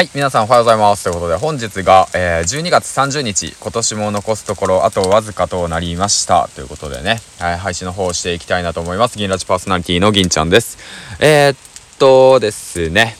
はい、皆さんおはようございます。ということで、本日が、えー、12月30日、今年も残すところ、あとわずかとなりました。ということでね、はい、配信の方をしていきたいなと思います。銀ラジパーソナリティの銀ちゃんです。えー、っとですね、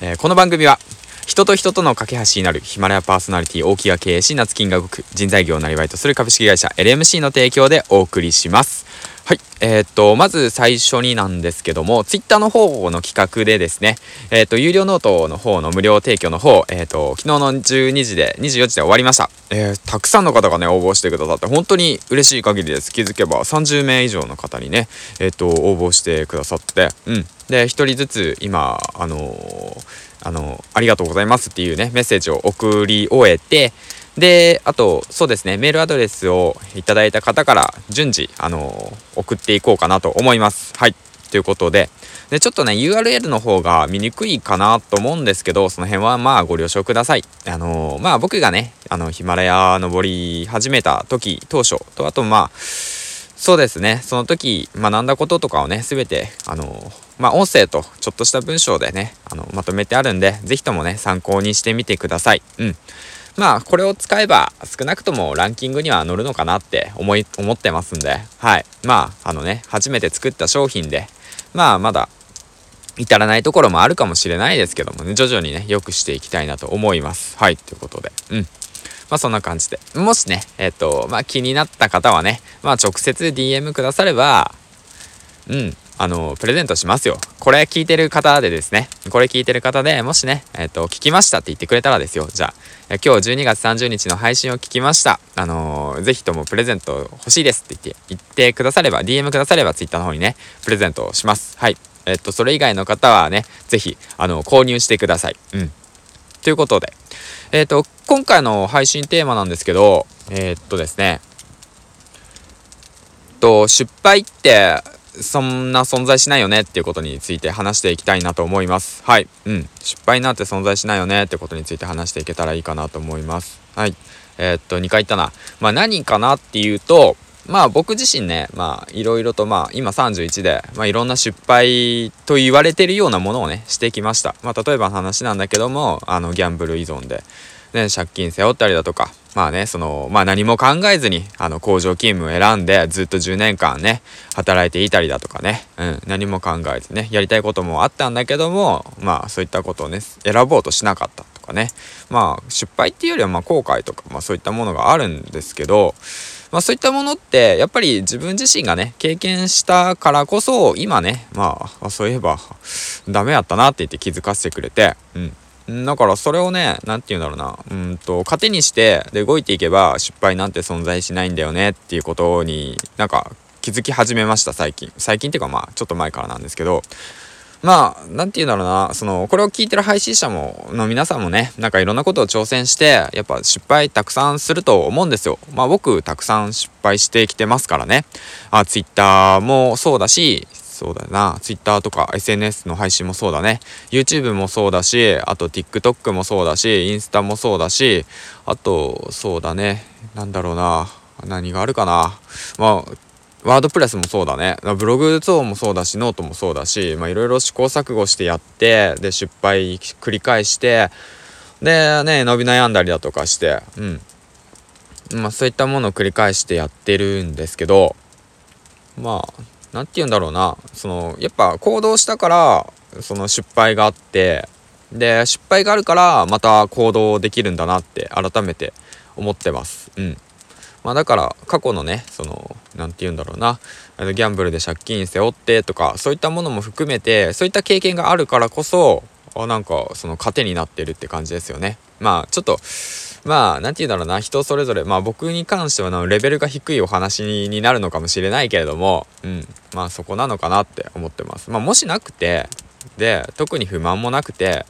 えー、この番組は、人と人との架け橋になるヒマラヤパーソナリティ大木が経営し夏金が動く人材業をなりわいとする株式会社 LMC の提供でお送りします。はい。えー、っと、まず最初になんですけども、ツイッターの方の企画でですね、えー、っと、有料ノートの方の無料提供の方、えー、っと、昨日の12時で、24時で終わりました。えたくさんの方がね、応募してくださって、本当に嬉しい限りです。気づけば30名以上の方にね、えっと、応募してくださって、うん。で、1人ずつ今、あのあのありがとうございますっていうね、メッセージを送り終えて、で、あと、そうですね、メールアドレスをいただいた方から順次、あの送っていこうかなと思います。はい。ということで、で、ちょっとね、URL の方が見にくいかなと思うんですけど、その辺はまあご了承ください。あのー、まあ僕がね、あの、ヒマラヤ登り始めた時、当初と、あとまあ、そうですね、その時学んだこととかをね、すべて、あのー、まあ音声とちょっとした文章でね、あの、まとめてあるんで、是非ともね、参考にしてみてください。うん。まあ、これを使えば少なくともランキングには乗るのかなって思い、思ってますんで、はい。まあ、あのね、初めて作った商品で、まあ、まだ至らないところもあるかもしれないですけどもね、徐々にね、良くしていきたいなと思います。はい。ということで、うん。まあそんな感じで。もしね、えっ、ー、と、まあ気になった方はね、まあ直接 DM くだされば、うん、あの、プレゼントしますよ。これ聞いてる方でですね、これ聞いてる方でもしね、えっ、と、聞きましたって言ってくれたらですよ。じゃあ、今日12月30日の配信を聞きました。あのー、ぜひともプレゼント欲しいですって言って、言ってくだされば、DM くだされば Twitter の方にね、プレゼントをします。はい。えっ、と、それ以外の方はね、ぜひ、あの、購入してください。うん。ということで、えっ、と、今回の配信テーマなんですけど、えっとですね、と、失敗って、そんな存在しないよねっていうことについて話していきたいなと思います。はい。うん。失敗なんて存在しないよねってことについて話していけたらいいかなと思います。はい。えー、っと、2回言ったな。まあ何かなっていうと、まあ僕自身ね、まあいろいろとまあ今31で、まあいろんな失敗と言われてるようなものをね、してきました。まあ例えばの話なんだけども、あのギャンブル依存で、ね、借金背負ったりだとか、まあね、その、まあ何も考えずに、あの、工場勤務を選んで、ずっと10年間ね、働いていたりだとかね、うん、何も考えずね、やりたいこともあったんだけども、まあそういったことをね、選ぼうとしなかったとかね、まあ失敗っていうよりは、まあ後悔とか、まあそういったものがあるんですけど、まあそういったものって、やっぱり自分自身がね、経験したからこそ、今ね、まあ、そういえば、ダメやったなって言って気づかせてくれて、うん。だからそれをね、何て言うんだろうな、うんと、糧にして、で、動いていけば失敗なんて存在しないんだよねっていうことになんか気づき始めました、最近。最近っていうかまあ、ちょっと前からなんですけど、まあ、なんて言うんだろうな、その、これを聞いてる配信者も、の皆さんもね、なんかいろんなことを挑戦して、やっぱ失敗たくさんすると思うんですよ。まあ僕、たくさん失敗してきてますからね。あ、ツイッターもそうだし、そうだな。Twitter とか SNS の配信もそうだね。YouTube もそうだし、あと TikTok もそうだし、インスタもそうだし、あと、そうだね。なんだろうな。何があるかな。まあ、 WordPress もそうだね。ブログ等もそうだし、ノートもそうだし、まあいろいろ試行錯誤してやって、で、失敗繰り返して、で、ね、伸び悩んだりだとかして、うん。まあそういったものを繰り返してやってるんですけど、まあ、何て言うんだろうな。そのやっぱ行動したからその失敗があってで失敗があるからまた行動できるんだなって改めて思ってます。うん。まあだから過去のねその何て言うんだろうな。ギャンブルで借金背負ってとかそういったものも含めてそういった経験があるからこそあなんかその糧になってるって感じですよね。まあちょっとまあ、なんて言うんだろうな、人それぞれ、まあ僕に関してはのレベルが低いお話になるのかもしれないけれども、うん、まあそこなのかなって思ってます。まあもしなくて、で、特に不満もなくて、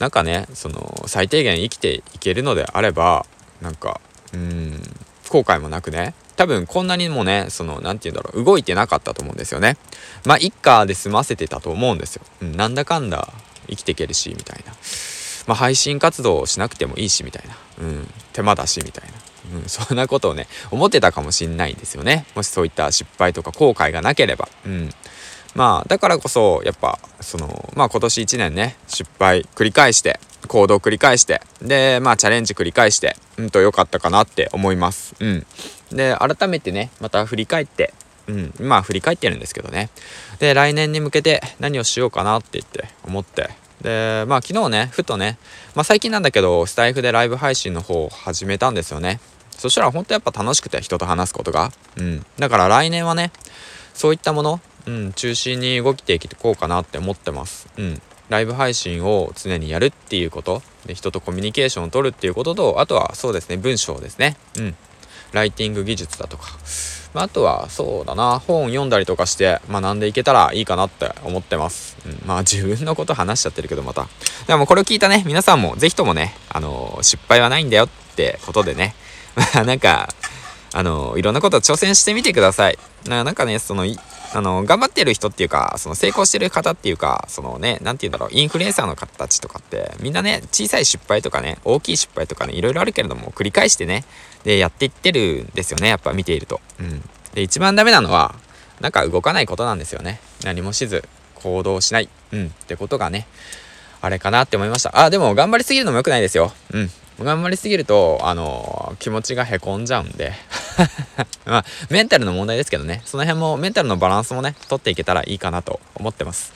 なんかね、その、最低限生きていけるのであれば、なんか、うん、後悔もなくね、多分こんなにもね、その、なんて言うんだろう、動いてなかったと思うんですよね。まあ、一家で済ませてたと思うんですよ。うん、なんだかんだ生きていけるし、みたいな。まあ、配信活動をしなくてもいいしみたいな、うん、手間だしみたいな、うん、そんなことをね思ってたかもしんないんですよね。もしそういった失敗とか後悔がなければ、うん。まあだからこそやっぱそのまあ今年1年ね失敗繰り返して行動繰り返してでまあチャレンジ繰り返してうんと良かったかなって思います。うん。で改めてねまた振り返ってうん。まあ振り返ってるんですけどね。で来年に向けて何をしようかなって言って思ってでまあ昨日ねふとねまあ最近なんだけどスタイフでライブ配信の方を始めたんですよねそしたら本当やっぱ楽しくて人と話すことがうんだから来年はねそういったものうん、中心に動きていこうかなって思ってます。うん。ライブ配信を常にやるっていうこと、で人とコミュニケーションを取るっていうことと、あとはそうですね、文章ですね。うん。ライティング技術だとか。まあ、あとはそうだな、本読んだりとかして学んでいけたらいいかなって思ってます。うん、まあ自分のこと話しちゃってるけどまた。でもこれを聞いたね、皆さんもぜひともね、あのー、失敗はないんだよってことでね、まあなんか、あのー、いろんなこと挑戦してみてください。なんかね、その、あの、頑張ってる人っていうか、その成功してる方っていうか、そのね、なんて言うんだろう、インフルエンサーの方たちとかって、みんなね、小さい失敗とかね、大きい失敗とかね、いろいろあるけれども、繰り返してね、で、やっていってるんですよね、やっぱ見ていると。うん。で、一番ダメなのは、なんか動かないことなんですよね。何もしず、行動しない。うん。ってことがね、あれかなって思いました。あ、でも頑張りすぎるのも良くないですよ。うん。頑張りすぎると、あの、気持ちがへこんじゃうんで まあ、メンタルの問題ですけどね、その辺もメンタルのバランスもね、取っていけたらいいかなと思ってます。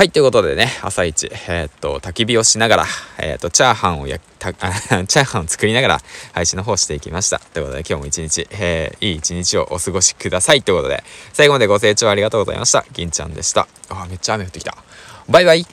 はい、ということでね、朝一、えー、っと、焚き火をしながら、えー、っと、チャーハンをや、た、チャーハンを作りながら、配信の方していきました。ということで、今日も一日、えー、いい一日をお過ごしください。ということで、最後までご清聴ありがとうございました。銀ちゃんでした。あ、めっちゃ雨降ってきた。バイバイ